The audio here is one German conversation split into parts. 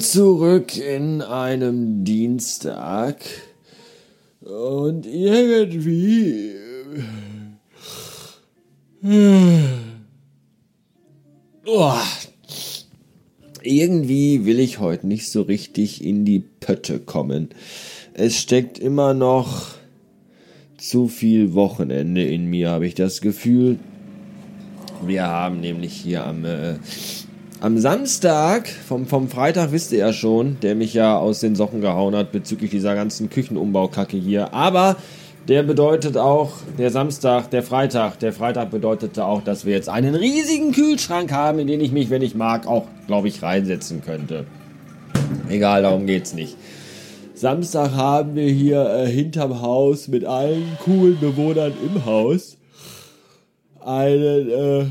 Zurück in einem Dienstag. Und irgendwie. Oh, irgendwie will ich heute nicht so richtig in die Pötte kommen. Es steckt immer noch zu viel Wochenende in mir, habe ich das Gefühl. Wir haben nämlich hier am, äh, am Samstag, vom, vom Freitag wisst ihr ja schon, der mich ja aus den Socken gehauen hat bezüglich dieser ganzen Küchenumbaukacke hier. Aber der bedeutet auch, der Samstag, der Freitag, der Freitag bedeutete auch, dass wir jetzt einen riesigen Kühlschrank haben, in den ich mich, wenn ich mag, auch, glaube ich, reinsetzen könnte. Egal, darum geht's nicht. Samstag haben wir hier äh, hinterm Haus mit allen coolen Bewohnern im Haus einen äh,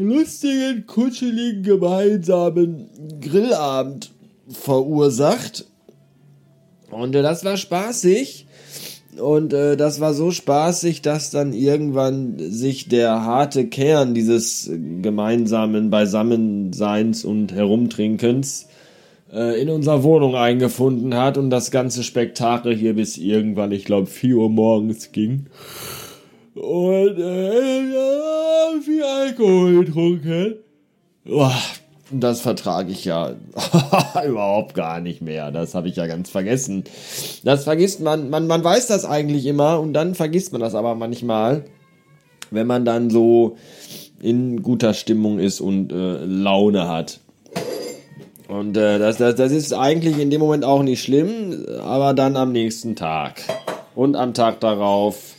lustigen, kuscheligen, gemeinsamen Grillabend verursacht. Und äh, das war spaßig. Und äh, das war so spaßig, dass dann irgendwann sich der harte Kern dieses gemeinsamen Beisammenseins und Herumtrinkens äh, in unserer Wohnung eingefunden hat und das ganze Spektakel hier bis irgendwann, ich glaube, 4 Uhr morgens ging. Und äh, ja, viel Alkohol getrunken. Boah, das vertrage ich ja überhaupt gar nicht mehr. Das habe ich ja ganz vergessen. Das vergisst man, man, man weiß das eigentlich immer und dann vergisst man das aber manchmal, wenn man dann so in guter Stimmung ist und äh, Laune hat. Und äh, das, das, das ist eigentlich in dem Moment auch nicht schlimm, aber dann am nächsten Tag und am Tag darauf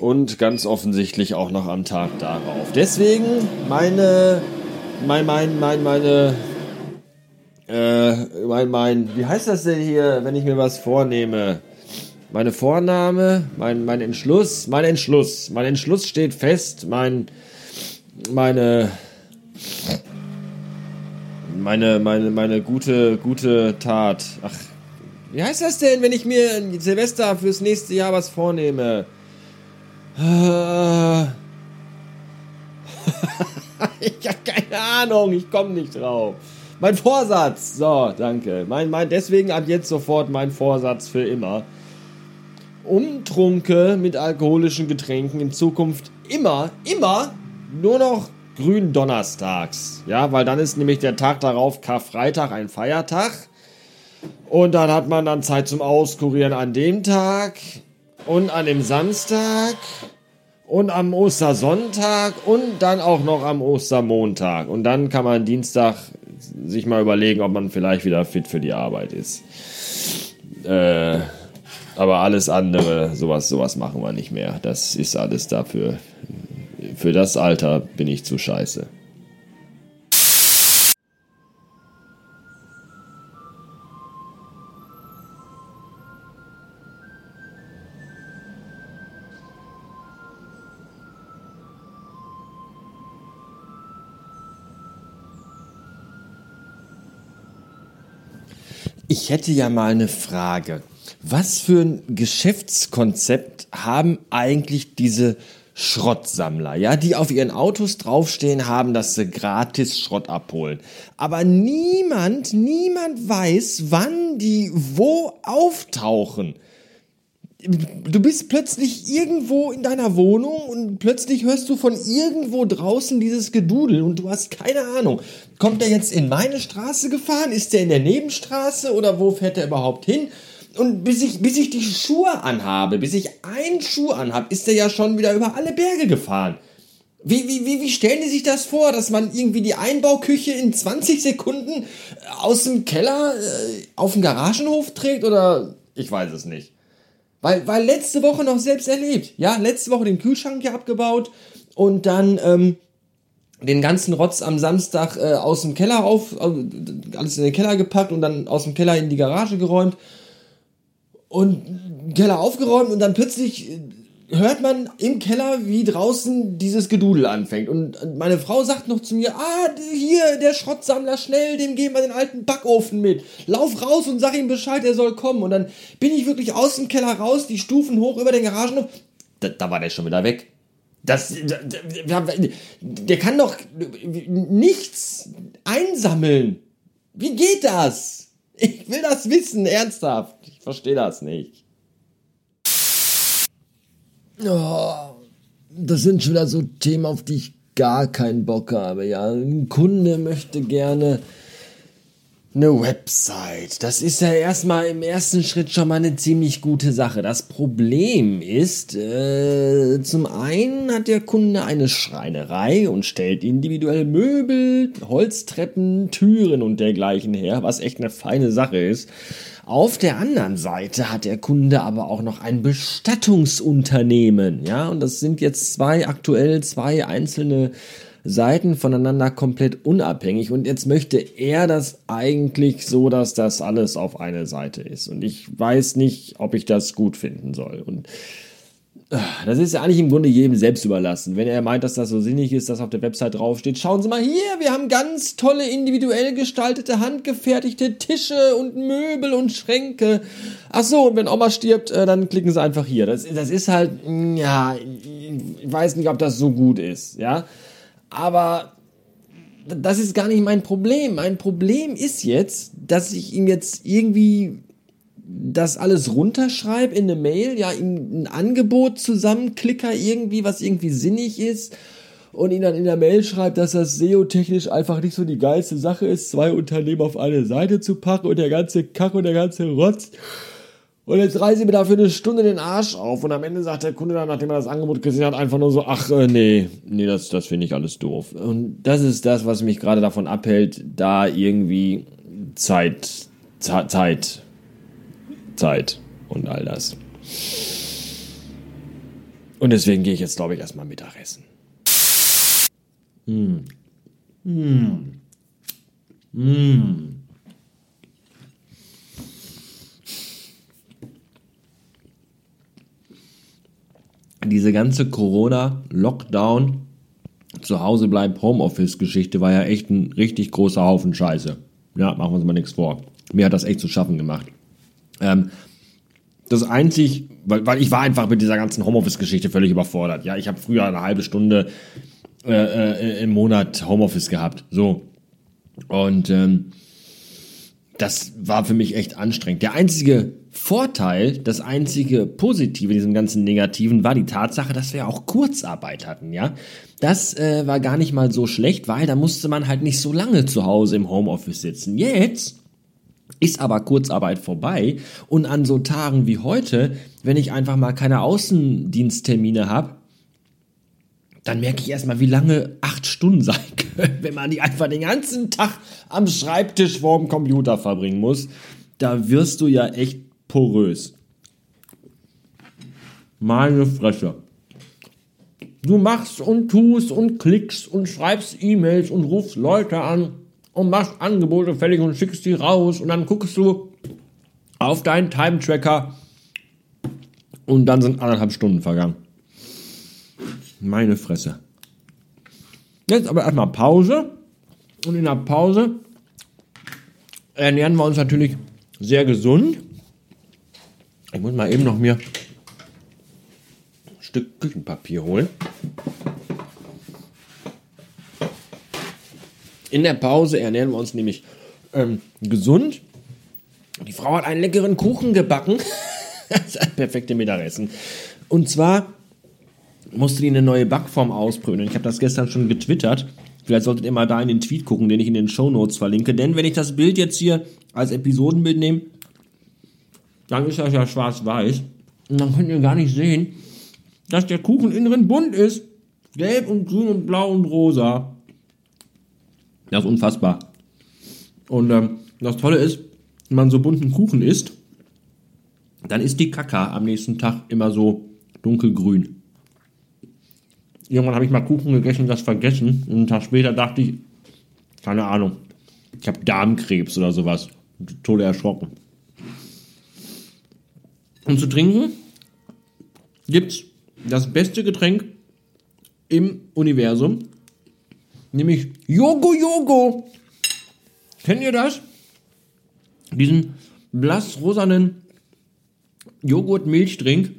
und ganz offensichtlich auch noch am Tag darauf. Deswegen meine, mein, mein, mein, meine, äh, mein, mein, wie heißt das denn hier, wenn ich mir was vornehme? Meine Vorname, mein, mein Entschluss, mein Entschluss, mein Entschluss steht fest, mein, meine, meine, meine, meine gute, gute Tat. Ach, wie heißt das denn, wenn ich mir Silvester fürs nächste Jahr was vornehme? ich habe keine Ahnung, ich komme nicht drauf. Mein Vorsatz. So, danke. Mein, mein, deswegen ab jetzt sofort mein Vorsatz für immer. Umtrunke mit alkoholischen Getränken in Zukunft immer, immer nur noch grün donnerstags. Ja, weil dann ist nämlich der Tag darauf Karfreitag ein Feiertag. Und dann hat man dann Zeit zum Auskurieren an dem Tag und an dem Samstag und am Ostersonntag und dann auch noch am Ostermontag. Und dann kann man Dienstag sich mal überlegen, ob man vielleicht wieder fit für die Arbeit ist. Äh, aber alles andere, sowas, sowas machen wir nicht mehr. Das ist alles dafür. Für das Alter bin ich zu scheiße. Ich hätte ja mal eine Frage. Was für ein Geschäftskonzept haben eigentlich diese Schrottsammler, ja, die auf ihren Autos draufstehen haben, dass sie gratis Schrott abholen. Aber niemand, niemand weiß, wann die wo auftauchen du bist plötzlich irgendwo in deiner Wohnung und plötzlich hörst du von irgendwo draußen dieses Gedudel und du hast keine Ahnung. Kommt er jetzt in meine Straße gefahren? Ist er in der Nebenstraße oder wo fährt er überhaupt hin? Und bis ich, bis ich die Schuhe anhabe, bis ich einen Schuh anhab, ist er ja schon wieder über alle Berge gefahren. Wie, wie, wie, wie stellen die sich das vor, dass man irgendwie die Einbauküche in 20 Sekunden aus dem Keller äh, auf den Garagenhof trägt oder ich weiß es nicht. Weil, weil letzte Woche noch selbst erlebt. Ja, letzte Woche den Kühlschrank hier abgebaut und dann ähm, den ganzen Rotz am Samstag äh, aus dem Keller auf, alles in den Keller gepackt und dann aus dem Keller in die Garage geräumt und Keller aufgeräumt und dann plötzlich äh, hört man im Keller, wie draußen dieses Gedudel anfängt. Und meine Frau sagt noch zu mir, ah, hier, der Schrottsammler, schnell, dem geben wir den alten Backofen mit. Lauf raus und sag ihm Bescheid, er soll kommen. Und dann bin ich wirklich aus dem Keller raus, die Stufen hoch über den Garagenhof. Da, da war der schon wieder weg. Das, der kann doch nichts einsammeln. Wie geht das? Ich will das wissen, ernsthaft. Ich verstehe das nicht. Oh, das sind schon wieder so Themen, auf die ich gar keinen Bock habe. Ja, ein Kunde möchte gerne eine Website. Das ist ja erstmal im ersten Schritt schon mal eine ziemlich gute Sache. Das Problem ist, äh, zum einen hat der Kunde eine Schreinerei und stellt individuell Möbel, Holztreppen, Türen und dergleichen her, was echt eine feine Sache ist. Auf der anderen Seite hat der Kunde aber auch noch ein Bestattungsunternehmen, ja, und das sind jetzt zwei aktuell zwei einzelne Seiten voneinander komplett unabhängig und jetzt möchte er das eigentlich so, dass das alles auf eine Seite ist und ich weiß nicht, ob ich das gut finden soll und äh, das ist ja eigentlich im Grunde jedem selbst überlassen. Wenn er meint, dass das so sinnig ist, dass auf der Website draufsteht, schauen Sie mal hier, wir haben ganz tolle individuell gestaltete, handgefertigte Tische und Möbel und Schränke. Ach so, und wenn Oma stirbt, äh, dann klicken Sie einfach hier. Das, das ist halt, ja, ich weiß nicht, ob das so gut ist, ja. Aber das ist gar nicht mein Problem. Mein Problem ist jetzt, dass ich ihm jetzt irgendwie das alles runterschreibe in eine Mail, ja, ihm ein Angebot zusammenklicker irgendwie, was irgendwie sinnig ist und ihn dann in der Mail schreibt, dass das SEO-technisch einfach nicht so die geilste Sache ist, zwei Unternehmen auf eine Seite zu packen und der ganze Kack und der ganze Rotz. Und jetzt reiße ich mir dafür eine Stunde den Arsch auf und am Ende sagt der Kunde dann, nachdem er das Angebot gesehen hat, einfach nur so, ach äh, nee, nee, das, das finde ich alles doof. Und das ist das, was mich gerade davon abhält, da irgendwie Zeit, Zeit, Zeit und all das. Und deswegen gehe ich jetzt, glaube ich, erstmal Mittagessen. Mmh. Mmh. Mmh. Diese ganze Corona-Lockdown, zu Hause bleiben, Homeoffice-Geschichte war ja echt ein richtig großer Haufen Scheiße. Ja, machen wir uns mal nichts vor. Mir hat das echt zu schaffen gemacht. Ähm, das einzig, weil, weil ich war einfach mit dieser ganzen Homeoffice-Geschichte völlig überfordert. Ja, ich habe früher eine halbe Stunde äh, äh, im Monat Homeoffice gehabt. So. Und ähm, das war für mich echt anstrengend. Der einzige Vorteil, das einzige Positive in diesem ganzen Negativen war die Tatsache, dass wir auch Kurzarbeit hatten, ja. Das äh, war gar nicht mal so schlecht, weil da musste man halt nicht so lange zu Hause im Homeoffice sitzen. Jetzt ist aber Kurzarbeit vorbei und an so Tagen wie heute, wenn ich einfach mal keine Außendiensttermine habe, dann merke ich erstmal, wie lange acht Stunden sein können, wenn man die einfach den ganzen Tag am Schreibtisch vorm Computer verbringen muss. Da wirst du ja echt porös. Meine Fresse. Du machst und tust und klickst und schreibst E-Mails und rufst Leute an und machst Angebote fertig und schickst die raus und dann guckst du auf deinen Time-Tracker und dann sind anderthalb Stunden vergangen. Meine Fresse. Jetzt aber erstmal Pause und in der Pause ernähren wir uns natürlich sehr gesund. Ich muss mal eben noch mir ein Stück Küchenpapier holen. In der Pause ernähren wir uns nämlich ähm, gesund. Die Frau hat einen leckeren Kuchen gebacken. das ist ein perfektes Mittagessen. Und zwar musste die eine neue Backform ausprobieren. Ich habe das gestern schon getwittert. Vielleicht solltet ihr mal da in den Tweet gucken, den ich in den Show Notes verlinke. Denn wenn ich das Bild jetzt hier als Episodenbild nehme, dann ist das ja schwarz-weiß. Und dann könnt ihr gar nicht sehen, dass der Kuchen innen drin bunt ist. Gelb und grün und blau und rosa. Das ist unfassbar. Und ähm, das Tolle ist, wenn man so bunten Kuchen isst, dann ist die Kaka am nächsten Tag immer so dunkelgrün. Irgendwann habe ich mal Kuchen gegessen und das vergessen. Und einen Tag später dachte ich, keine Ahnung, ich habe Darmkrebs oder sowas. Tode erschrocken. Und zu trinken gibt's das beste Getränk im Universum, nämlich Yogo Yogo. Kennt ihr das? Diesen blass-rosanen Joghurt-Milchdrink,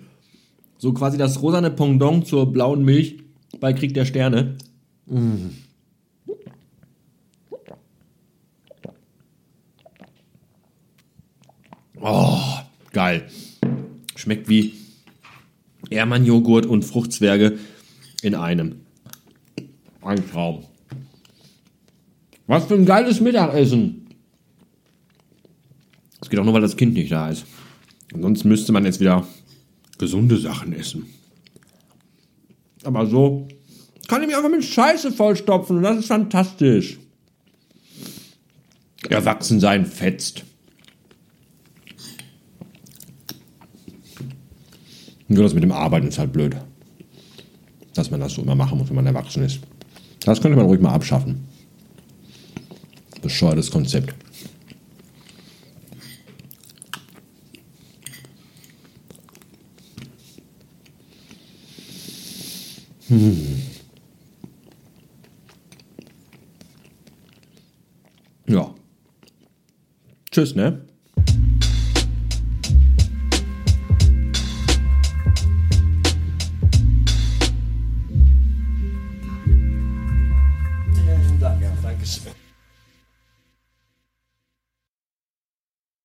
so quasi das rosane Pendant zur blauen Milch bei Krieg der Sterne. Mm. Oh, geil. Schmeckt wie Ermann-Joghurt und Fruchtzwerge in einem. Ein Traum. Was für ein geiles Mittagessen. Es geht auch nur, weil das Kind nicht da ist. Ansonsten müsste man jetzt wieder gesunde Sachen essen. Aber so kann ich mich einfach mit Scheiße vollstopfen und das ist fantastisch. Erwachsensein fetzt. Nur das mit dem Arbeiten ist halt blöd. Dass man das so immer machen muss, wenn man erwachsen ist. Das könnte man ruhig mal abschaffen. Bescheuertes Konzept. Hm. Ja. Tschüss, ne?